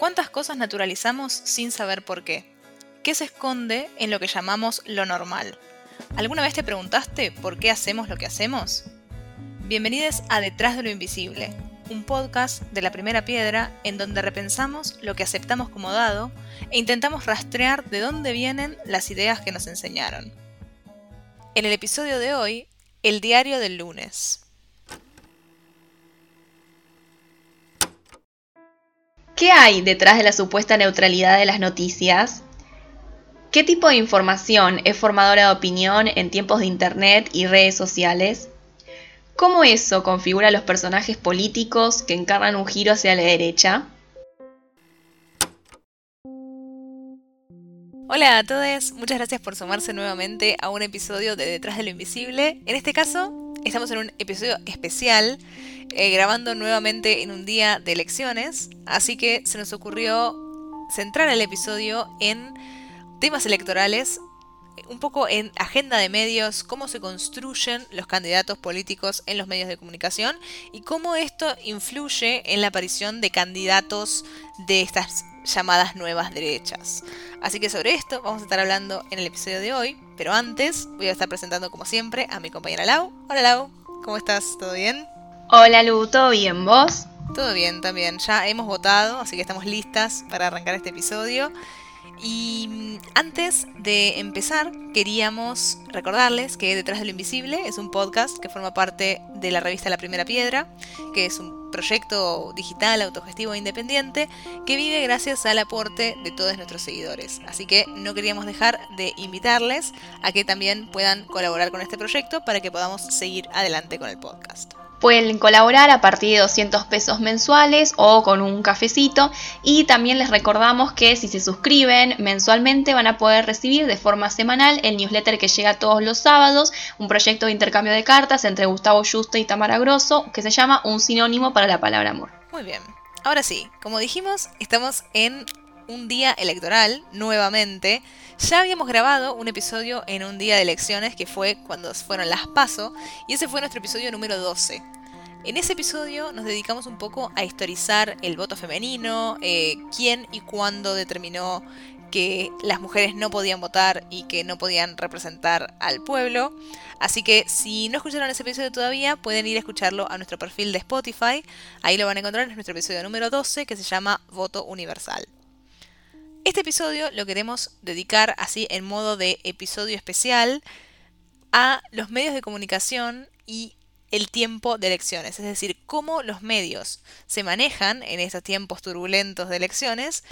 ¿Cuántas cosas naturalizamos sin saber por qué? ¿Qué se esconde en lo que llamamos lo normal? ¿Alguna vez te preguntaste por qué hacemos lo que hacemos? Bienvenidos a Detrás de lo Invisible, un podcast de la primera piedra en donde repensamos lo que aceptamos como dado e intentamos rastrear de dónde vienen las ideas que nos enseñaron. En el episodio de hoy, el diario del lunes. ¿Qué hay detrás de la supuesta neutralidad de las noticias? ¿Qué tipo de información es formadora de opinión en tiempos de Internet y redes sociales? ¿Cómo eso configura los personajes políticos que encarnan un giro hacia la derecha? Hola a todos, muchas gracias por sumarse nuevamente a un episodio de Detrás de lo Invisible. En este caso, estamos en un episodio especial eh, grabando nuevamente en un día de elecciones, así que se nos ocurrió centrar el episodio en temas electorales, un poco en agenda de medios, cómo se construyen los candidatos políticos en los medios de comunicación y cómo esto influye en la aparición de candidatos de estas llamadas nuevas derechas. Así que sobre esto vamos a estar hablando en el episodio de hoy, pero antes voy a estar presentando como siempre a mi compañera Lau. Hola Lau, ¿cómo estás? ¿Todo bien? Hola Lu, ¿todo bien vos? Todo bien también, ya hemos votado, así que estamos listas para arrancar este episodio. Y mm, antes de empezar, queríamos recordarles que Detrás de lo Invisible es un podcast que forma parte de la revista La Primera Piedra, que es un proyecto digital, autogestivo e independiente que vive gracias al aporte de todos nuestros seguidores. Así que no queríamos dejar de invitarles a que también puedan colaborar con este proyecto para que podamos seguir adelante con el podcast. Pueden colaborar a partir de 200 pesos mensuales o con un cafecito y también les recordamos que si se suscriben mensualmente van a poder recibir de forma semanal el newsletter que llega todos los sábados, un proyecto de intercambio de cartas entre Gustavo Justo y Tamara Grosso que se llama Un sinónimo para la palabra amor. Muy bien. Ahora sí, como dijimos, estamos en un día electoral nuevamente. Ya habíamos grabado un episodio en un día de elecciones que fue cuando fueron las PASO y ese fue nuestro episodio número 12. En ese episodio nos dedicamos un poco a historizar el voto femenino, eh, quién y cuándo determinó que las mujeres no podían votar y que no podían representar al pueblo. Así que si no escucharon ese episodio todavía, pueden ir a escucharlo a nuestro perfil de Spotify. Ahí lo van a encontrar en nuestro episodio número 12 que se llama Voto Universal. Este episodio lo queremos dedicar así en modo de episodio especial a los medios de comunicación y el tiempo de elecciones, es decir, cómo los medios se manejan en estos tiempos turbulentos de elecciones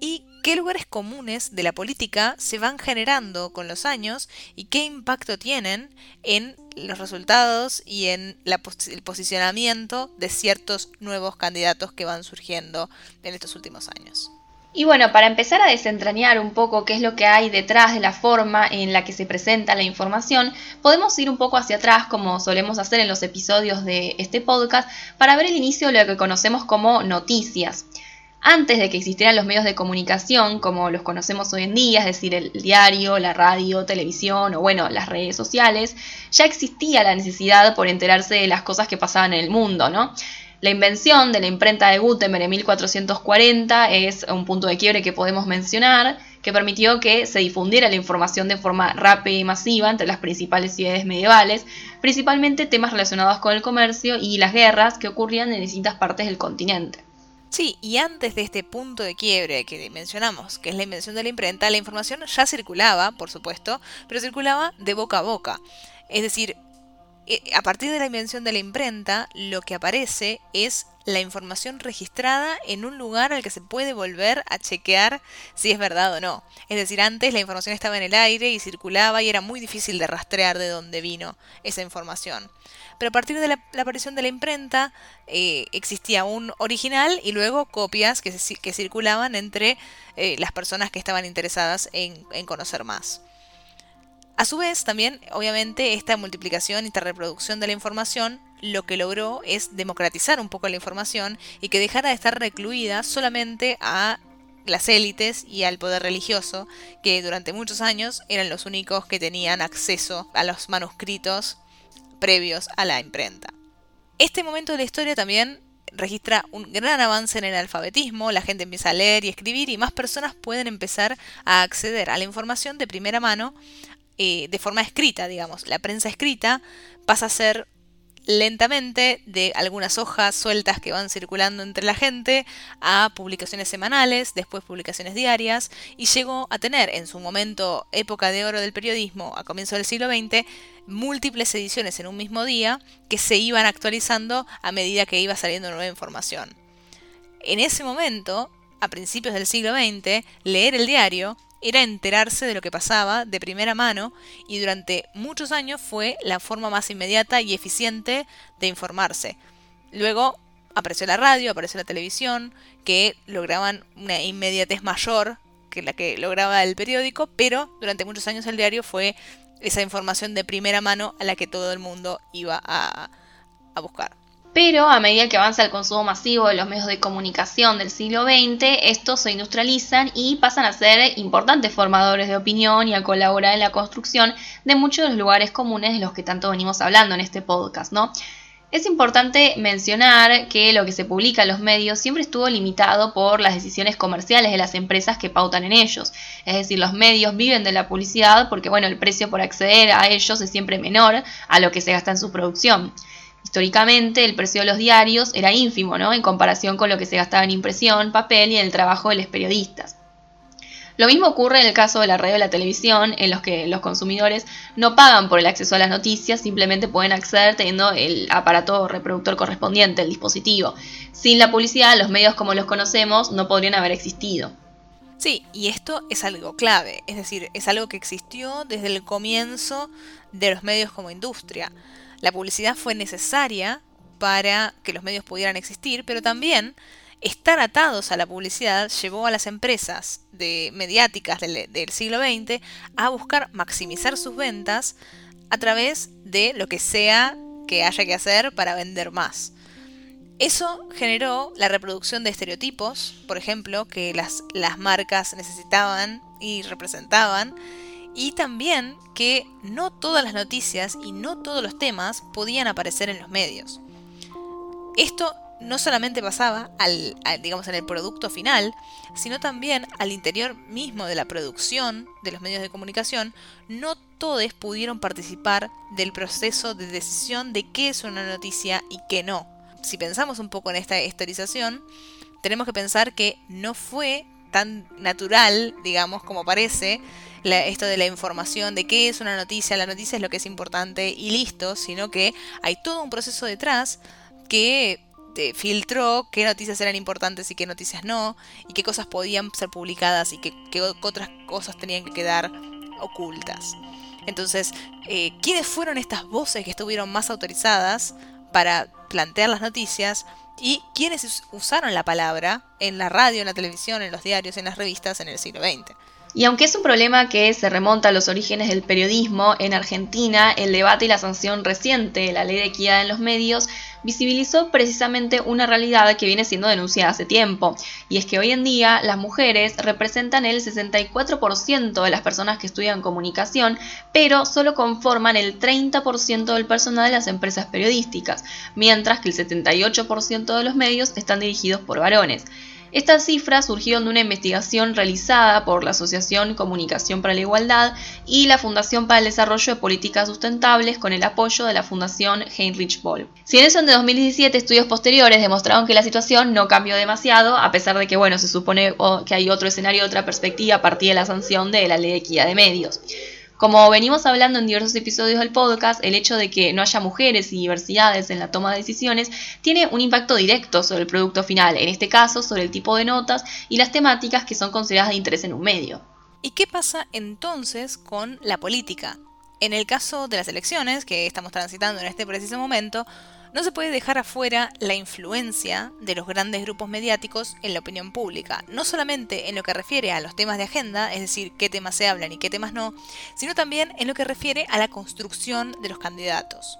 y qué lugares comunes de la política se van generando con los años y qué impacto tienen en los resultados y en el posicionamiento de ciertos nuevos candidatos que van surgiendo en estos últimos años. Y bueno, para empezar a desentrañar un poco qué es lo que hay detrás de la forma en la que se presenta la información, podemos ir un poco hacia atrás, como solemos hacer en los episodios de este podcast, para ver el inicio de lo que conocemos como noticias. Antes de que existieran los medios de comunicación como los conocemos hoy en día, es decir, el diario, la radio, televisión o bueno, las redes sociales, ya existía la necesidad por enterarse de las cosas que pasaban en el mundo, ¿no? La invención de la imprenta de Gutenberg en 1440 es un punto de quiebre que podemos mencionar, que permitió que se difundiera la información de forma rápida y masiva entre las principales ciudades medievales, principalmente temas relacionados con el comercio y las guerras que ocurrían en distintas partes del continente. Sí, y antes de este punto de quiebre que mencionamos, que es la invención de la imprenta, la información ya circulaba, por supuesto, pero circulaba de boca a boca. Es decir, a partir de la invención de la imprenta, lo que aparece es la información registrada en un lugar al que se puede volver a chequear si es verdad o no. Es decir, antes la información estaba en el aire y circulaba y era muy difícil de rastrear de dónde vino esa información. Pero a partir de la, aparición de la imprenta eh, existía un original y luego copias que, circulaban entre eh, las personas que estaban interesadas en conocer más. A su vez, también, obviamente, esta multiplicación y esta reproducción de la información lo que logró es democratizar un poco la información y que dejara de estar recluida solamente a las élites y al poder religioso, que durante muchos años eran los únicos que tenían acceso a los manuscritos previos a la imprenta. Este momento de la historia también registra un gran avance en el alfabetismo, la gente empieza a leer y escribir y más personas pueden empezar a acceder a la información de primera mano eh, de forma escrita, digamos. La prensa escrita pasa a ser lentamente de algunas hojas sueltas que van circulando entre la gente a publicaciones semanales, después publicaciones diarias, y llegó a tener en su momento época de oro del periodismo a comienzo del siglo XX múltiples ediciones en un mismo día que se iban actualizando a medida que iba saliendo nueva información. En ese momento, a principios del siglo XX, leer el diario era enterarse de lo que pasaba de primera mano y durante muchos años fue la forma más inmediata y eficiente de informarse. Luego apareció la radio, apareció la televisión, que lograban una inmediatez mayor que la que lograba el periódico, pero durante muchos años el diario fue esa información de primera mano a la que todo el mundo iba a, buscar. Pero a medida que avanza el consumo masivo de los medios de comunicación del siglo XX, estos se industrializan y pasan a ser importantes formadores de opinión y a colaborar en la construcción de muchos de los lugares comunes de los que tanto venimos hablando en este podcast, ¿no? Es importante mencionar que lo que se publica en los medios siempre estuvo limitado por las decisiones comerciales de las empresas que pautan en ellos. Es decir, los medios viven de la publicidad porque bueno, el precio por acceder a ellos es siempre menor a lo que se gasta en su producción. Históricamente, el precio de los diarios era ínfimo, ¿no? En comparación con lo que se gastaba en impresión, papel y en el trabajo de los periodistas. Lo mismo ocurre en el caso de la radio y la televisión, en los que los consumidores no pagan por el acceso a las noticias, simplemente pueden acceder teniendo el aparato reproductor correspondiente, el dispositivo. Sin la publicidad, los medios como los conocemos no podrían haber existido. Sí, y esto es algo clave, es decir, es algo que existió desde el comienzo de los medios como industria. La publicidad fue necesaria para que los medios pudieran existir, pero también estar atados a la publicidad llevó a las empresas de mediáticas del, siglo XX a buscar maximizar sus ventas a través de lo que sea que haya que hacer para vender más. Eso generó la reproducción de estereotipos, por ejemplo, que las marcas necesitaban y representaban, y también que no todas las noticias y no todos los temas podían aparecer en los medios. Esto no solamente pasaba al, digamos, en el producto final, sino también al interior mismo de la producción de los medios de comunicación, no todos pudieron participar del proceso de decisión de qué es una noticia y qué no. Si pensamos un poco en esta historización, tenemos que pensar que no fue tan natural, digamos, como parece, esto de la información, de qué es una noticia, la noticia es lo que es importante y listo, sino que hay todo un proceso detrás que te filtró qué noticias eran importantes y qué noticias no, y qué cosas podían ser publicadas y qué, otras cosas tenían que quedar ocultas. Entonces, eh, ¿quiénes fueron estas voces que estuvieron más autorizadas para plantear las noticias? Y quiénes usaron la palabra en la radio, en la televisión, en los diarios, en las revistas en el siglo XX. Y aunque es un problema que se remonta a los orígenes del periodismo, en Argentina el debate y la sanción reciente de la ley de equidad en los medios visibilizó precisamente una realidad que viene siendo denunciada hace tiempo, y es que hoy en día las mujeres representan el 64% de las personas que estudian comunicación, pero solo conforman el 30% del personal de las empresas periodísticas, mientras que el 78% de los medios están dirigidos por varones. Estas cifras surgieron de una investigación realizada por la Asociación Comunicación para la Igualdad y la Fundación para el Desarrollo de Políticas Sustentables con el apoyo de la Fundación Heinrich Boll. Si en eso de 2017 estudios posteriores demostraron que la situación no cambió demasiado, a pesar de que bueno, se supone que hay otro escenario, otra perspectiva a partir de la sanción de la Ley de Equidad de Medios. Como venimos hablando en diversos episodios del podcast, el hecho de que no haya mujeres y diversidades en la toma de decisiones tiene un impacto directo sobre el producto final, en este caso sobre el tipo de notas y las temáticas que son consideradas de interés en un medio. ¿Y qué pasa entonces con la política? En el caso de las elecciones que estamos transitando en este preciso momento, no se puede dejar afuera la influencia de los grandes grupos mediáticos en la opinión pública, no solamente en lo que refiere a los temas de agenda, es decir, qué temas se hablan y qué temas no, sino también en lo que refiere a la construcción de los candidatos.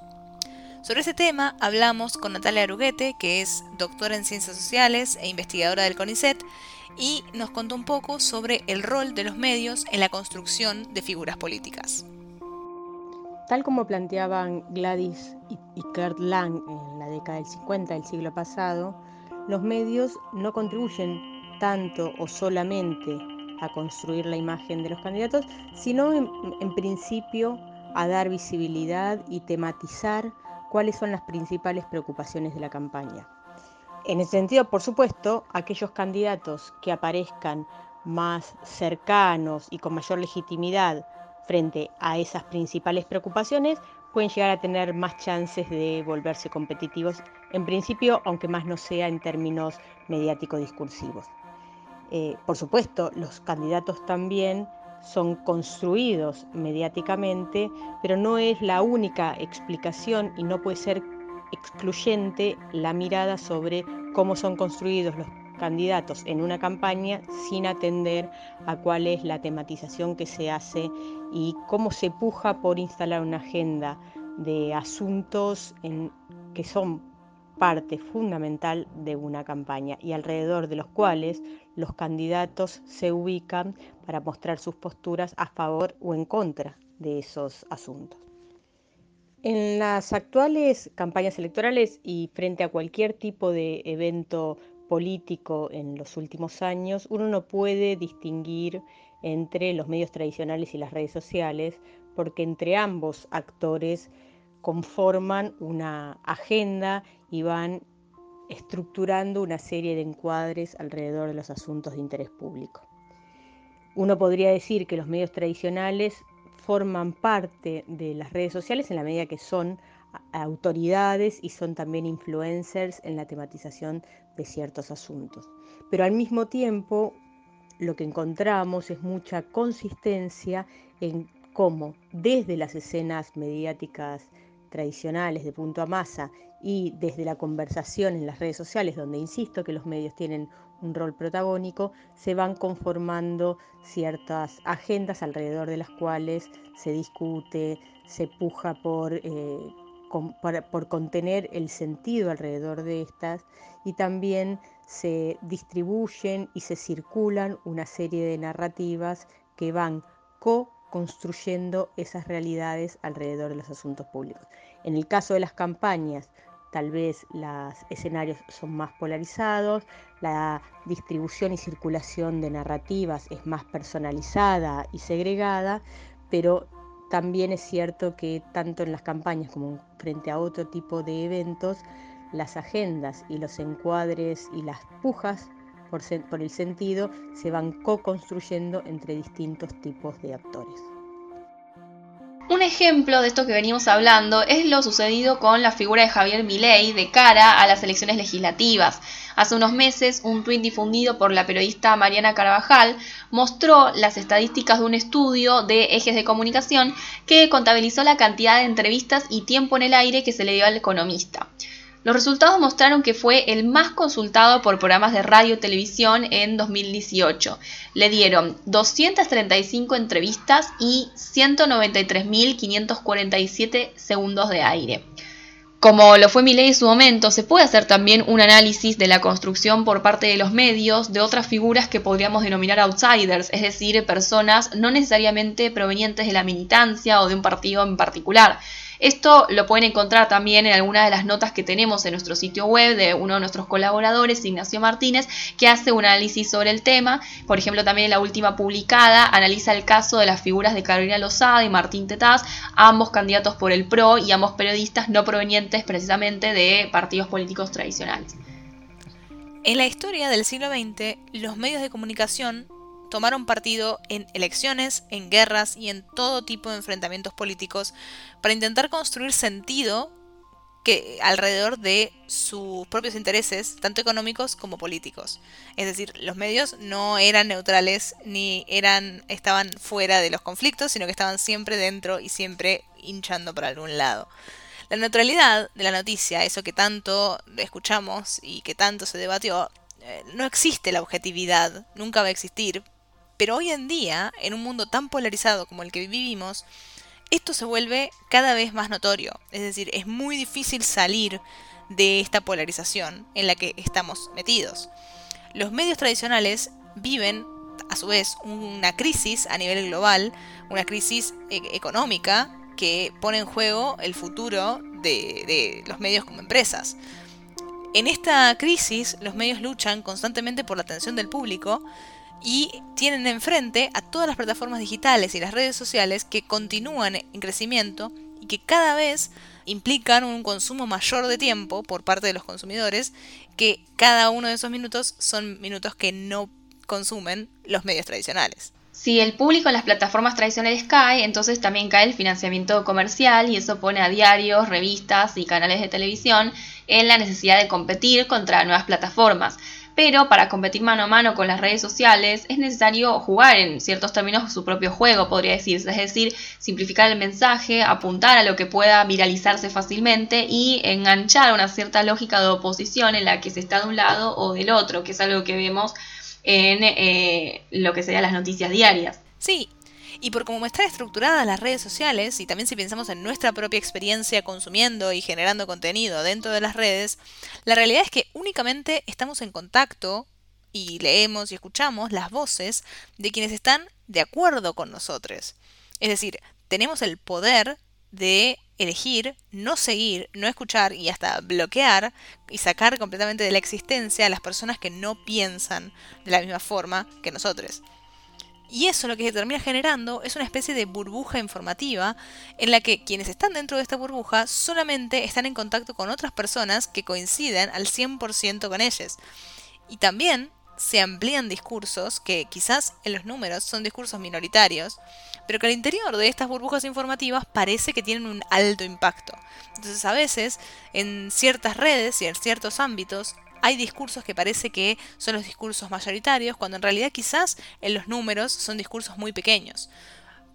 Sobre ese tema hablamos con Natalia Aruguete, que es doctora en ciencias sociales e investigadora del CONICET, y nos contó un poco sobre el rol de los medios en la construcción de figuras políticas. Tal como planteaban Gladys y Kurt Lang en la década del 50 del siglo pasado, los medios no contribuyen tanto o solamente a construir la imagen de los candidatos, sino en, principio a dar visibilidad y tematizar cuáles son las principales preocupaciones de la campaña. En ese sentido, por supuesto, aquellos candidatos que aparezcan más cercanos y con mayor legitimidad frente a esas principales preocupaciones pueden llegar a tener más chances de volverse competitivos, en principio, aunque más no sea en términos mediático-discursivos. Eh, por supuesto, los candidatos también son construidos mediáticamente, pero no es la única explicación y no puede ser excluyente la mirada sobre cómo son construidos los candidatos en una campaña sin atender a cuál es la tematización que se hace y cómo se puja por instalar una agenda de asuntos que son parte fundamental de una campaña y alrededor de los cuales los candidatos se ubican para mostrar sus posturas a favor o en contra de esos asuntos. En las actuales campañas electorales y frente a cualquier tipo de evento político en los últimos años, uno no puede distinguir entre los medios tradicionales y las redes sociales, porque entre ambos actores conforman una agenda y van estructurando una serie de encuadres alrededor de los asuntos de interés público. Uno podría decir que los medios tradicionales forman parte de las redes sociales en la medida que son autoridades y son también influencers en la tematización de ciertos asuntos. Pero al mismo tiempo lo que encontramos es mucha consistencia en cómo desde las escenas mediáticas tradicionales de punto a masa y desde la conversación en las redes sociales, donde insisto que los medios tienen un rol protagónico, se van conformando ciertas agendas alrededor de las cuales se discute, se puja por, eh, por contener el sentido alrededor de estas y también se distribuyen y se circulan una serie de narrativas que van co-construyendo esas realidades alrededor de los asuntos públicos. En el caso de las campañas, tal vez los escenarios son más polarizados, la distribución y circulación de narrativas es más personalizada y segregada, pero también es cierto que tanto en las campañas como frente a otro tipo de eventos, las agendas y los encuadres y las pujas por, el sentido se van co-construyendo entre distintos tipos de actores. Un ejemplo de esto que venimos hablando es lo sucedido con la figura de Javier Milei de cara a las elecciones legislativas. Hace unos meses, un tuit difundido por la periodista Mariana Carvajal mostró las estadísticas de un estudio de ejes de comunicación que contabilizó la cantidad de entrevistas y tiempo en el aire que se le dio al economista. Los resultados mostraron que fue el más consultado por programas de radio y televisión en 2018. Le dieron 235 entrevistas y 193.547 segundos de aire. Como lo fue ley en su momento, se puede hacer también un análisis de la construcción por parte de los medios de otras figuras que podríamos denominar outsiders, es decir, personas no necesariamente provenientes de la militancia o de un partido en particular. Esto lo pueden encontrar también en algunas de las notas que tenemos en nuestro sitio web de uno de nuestros colaboradores, Ignacio Martínez, que hace un análisis sobre el tema. Por ejemplo, también en la última publicada analiza el caso de las figuras de Carolina Lozada y Martín Tetaz, ambos candidatos por el PRO y ambos periodistas no provenientes precisamente de partidos políticos tradicionales. En la historia del siglo XX, los medios de comunicación tomaron partido en elecciones, en guerras y en todo tipo de enfrentamientos políticos para intentar construir sentido que alrededor de sus propios intereses, tanto económicos como políticos. Es decir, los medios no eran neutrales ni eran estaban fuera de los conflictos, sino que estaban siempre dentro y siempre hinchando por algún lado. La neutralidad de la noticia, eso que tanto escuchamos y que tanto se debatió, eh, no existe la objetividad, nunca va a existir, pero hoy en día, en un mundo tan polarizado como el que vivimos, esto se vuelve cada vez más notorio. Es decir, es muy difícil salir de esta polarización en la que estamos metidos. Los medios tradicionales viven, a su vez, una crisis a nivel global, una crisis e-, económica que pone en juego el futuro de, los medios como empresas. En esta crisis, los medios luchan constantemente por la atención del público y tienen enfrente a todas las plataformas digitales y las redes sociales que continúan en crecimiento y que cada vez implican un consumo mayor de tiempo por parte de los consumidores, que cada uno de esos minutos son minutos que no consumen los medios tradicionales. Si el público en las plataformas tradicionales cae, entonces también cae el financiamiento comercial y eso pone a diarios, revistas y canales de televisión en la necesidad de competir contra nuevas plataformas. Pero para competir mano a mano con las redes sociales es necesario jugar en ciertos términos su propio juego, podría decirse, es decir, simplificar el mensaje, apuntar a lo que pueda viralizarse fácilmente y enganchar una cierta lógica de oposición en la que se está de un lado o del otro, que es algo que vemos en eh, lo que serían las noticias diarias. Sí, y por cómo están estructuradas las redes sociales, y también si pensamos en nuestra propia experiencia consumiendo y generando contenido dentro de las redes, la realidad es que únicamente estamos en contacto y leemos y escuchamos las voces de quienes están de acuerdo con nosotros. Es decir, tenemos el poder de elegir no seguir, no escuchar y hasta bloquear y sacar completamente de la existencia a las personas que no piensan de la misma forma que nosotros. Y eso lo que se termina generando es una especie de burbuja informativa en la que quienes están dentro de esta burbuja solamente están en contacto con otras personas que coinciden al 100% con ellas. Y también se amplían discursos que quizás en los números son discursos minoritarios, pero que al interior de estas burbujas informativas parece que tienen un alto impacto. Entonces a veces en ciertas redes y en ciertos ámbitos hay discursos que parece que son los discursos mayoritarios, cuando en realidad quizás en los números son discursos muy pequeños.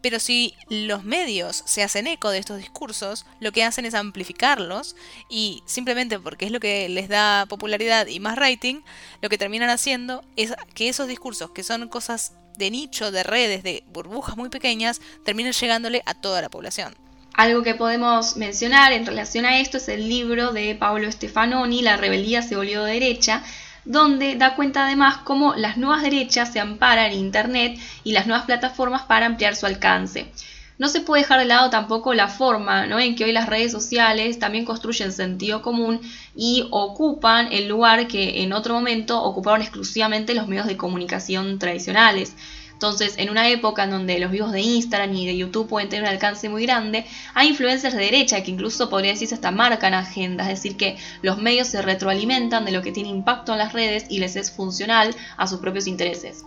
Pero si los medios se hacen eco de estos discursos, lo que hacen es amplificarlos y simplemente porque es lo que les da popularidad y más rating, lo que terminan haciendo es que esos discursos, que son cosas de nicho, de redes, de burbujas muy pequeñas, terminen llegándole a toda la población. Algo que podemos mencionar en relación a esto es el libro de Pablo Stefanoni, La rebeldía se volvió derecha, donde da cuenta además cómo las nuevas derechas se amparan en Internet y las nuevas plataformas para ampliar su alcance. No se puede dejar de lado tampoco la forma en que hoy las redes sociales también construyen sentido común y ocupan el lugar que en otro momento ocuparon exclusivamente los medios de comunicación tradicionales. Entonces, en una época en donde los vivos de Instagram y de YouTube pueden tener un alcance muy grande, hay influencers de derecha que incluso podría decirse hasta marcan agendas, es decir, que los medios se retroalimentan de lo que tiene impacto en las redes y les es funcional a sus propios intereses.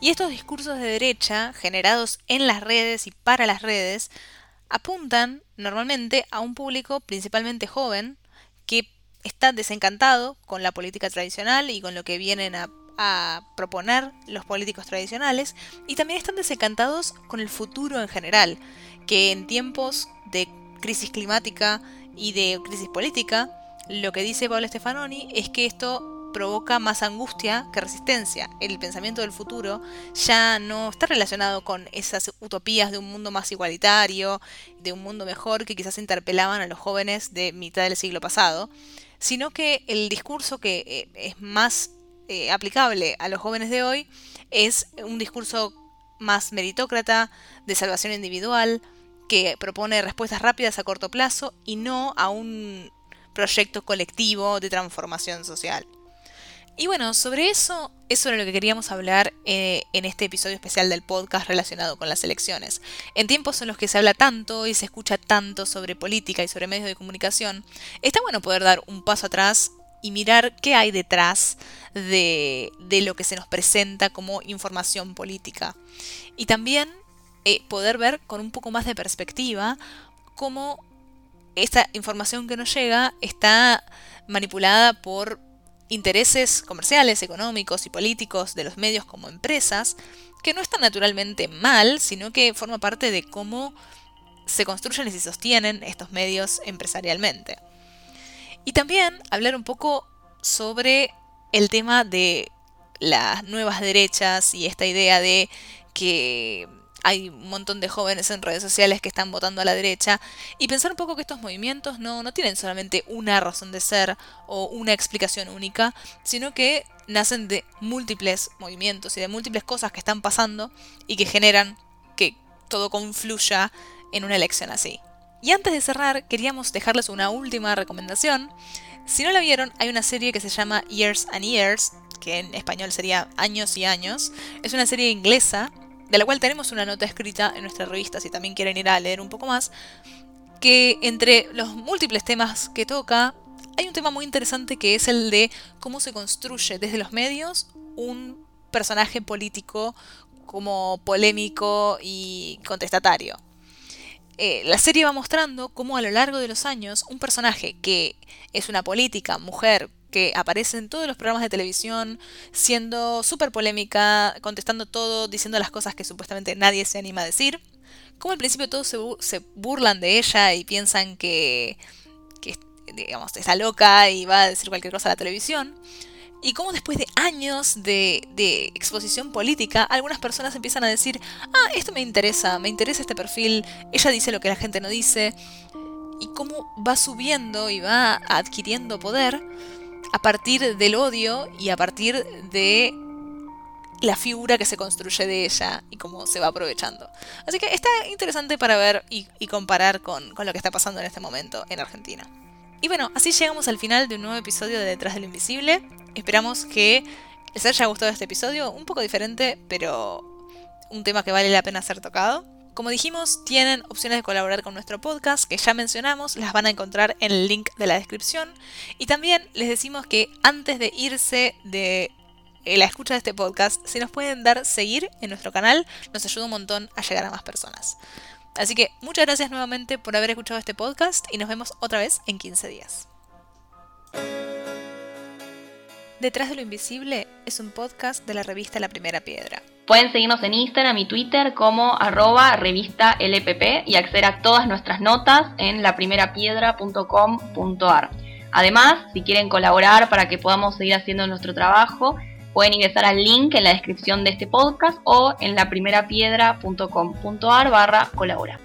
Y estos discursos de derecha, generados en las redes y para las redes, apuntan normalmente a un público principalmente joven que está desencantado con la política tradicional y con lo que vienen a a proponer los políticos tradicionales y también están desencantados con el futuro en general, que en tiempos de crisis climática y de crisis política, lo que dice Pablo Stefanoni es que esto provoca más angustia que resistencia. El pensamiento del futuro ya no está relacionado con esas utopías de un mundo más igualitario, de un mundo mejor que quizás interpelaban a los jóvenes de mitad del siglo pasado, sino que el discurso que eh, es más eh, aplicable a los jóvenes de hoy es un discurso más meritócrata, de salvación individual, que propone respuestas rápidas a corto plazo y no a un proyecto colectivo de transformación social. Y bueno, sobre eso es sobre lo que queríamos hablar eh, en este episodio especial del podcast relacionado con las elecciones. En tiempos en los que se habla tanto y se escucha tanto sobre política y sobre medios de comunicación, está bueno poder dar un paso atrás y mirar qué hay detrás de, lo que se nos presenta como información política. Y también eh, poder ver con un poco más de perspectiva cómo esta información que nos llega está manipulada por intereses comerciales, económicos y políticos de los medios como empresas, que no están naturalmente mal, sino que forma parte de cómo se construyen y se sostienen estos medios empresarialmente. Y también hablar un poco sobre el tema de las nuevas derechas y esta idea de que hay un montón de jóvenes en redes sociales que están votando a la derecha y pensar un poco que estos movimientos no, no tienen solamente una razón de ser o una explicación única, sino que nacen de múltiples movimientos y de múltiples cosas que están pasando y que generan que todo confluya en una elección así. Y antes de cerrar, queríamos dejarles una última recomendación. Si no la vieron, hay una serie que se llama Years and Years, que en español sería Años y Años. Es una serie inglesa, de la cual tenemos una nota escrita en nuestra revista si también quieren ir a leer un poco más, que entre los múltiples temas que toca, hay un tema muy interesante que es el de cómo se construye desde los medios un personaje político como polémico y contestatario. Eh, la serie va mostrando cómo a lo largo de los años un personaje que es una política, mujer, que aparece en todos los programas de televisión, siendo súper polémica, contestando todo, diciendo las cosas que supuestamente nadie se anima a decir, como al principio todos se, burlan de ella y piensan que, que digamos, está loca y va a decir cualquier cosa a la televisión, y cómo después de años de, exposición política, algunas personas empiezan a decir, ah, esto me interesa, me interesa este perfil, ella dice lo que la gente no dice, y cómo va subiendo y va adquiriendo poder a partir del odio y a partir de la figura que se construye de ella y cómo se va aprovechando. Así que está interesante para ver y, comparar con, con lo que está pasando en este momento en Argentina. Y bueno, así llegamos al final de un nuevo episodio de Detrás del Invisible. Esperamos que les haya gustado este episodio, un poco diferente, pero un tema que vale la pena ser tocado. Como dijimos, tienen opciones de colaborar con nuestro podcast que ya mencionamos, las van a encontrar en el link de la descripción. Y también les decimos que antes de irse de la escucha de este podcast, si nos pueden dar seguir en nuestro canal, nos ayuda un montón a llegar a más personas. Así que muchas gracias nuevamente por haber escuchado este podcast y nos vemos otra vez en 15 días. Detrás de lo Invisible es un podcast de la revista La Primera Piedra. Pueden seguirnos en Instagram y Twitter como arroba revista LPP y acceder a todas nuestras notas en laprimerapiedra.com.ar. Además, si quieren colaborar para que podamos seguir haciendo nuestro trabajo, pueden ingresar al link en la descripción de este podcast o en laprimerapiedra.com.ar barra colabora.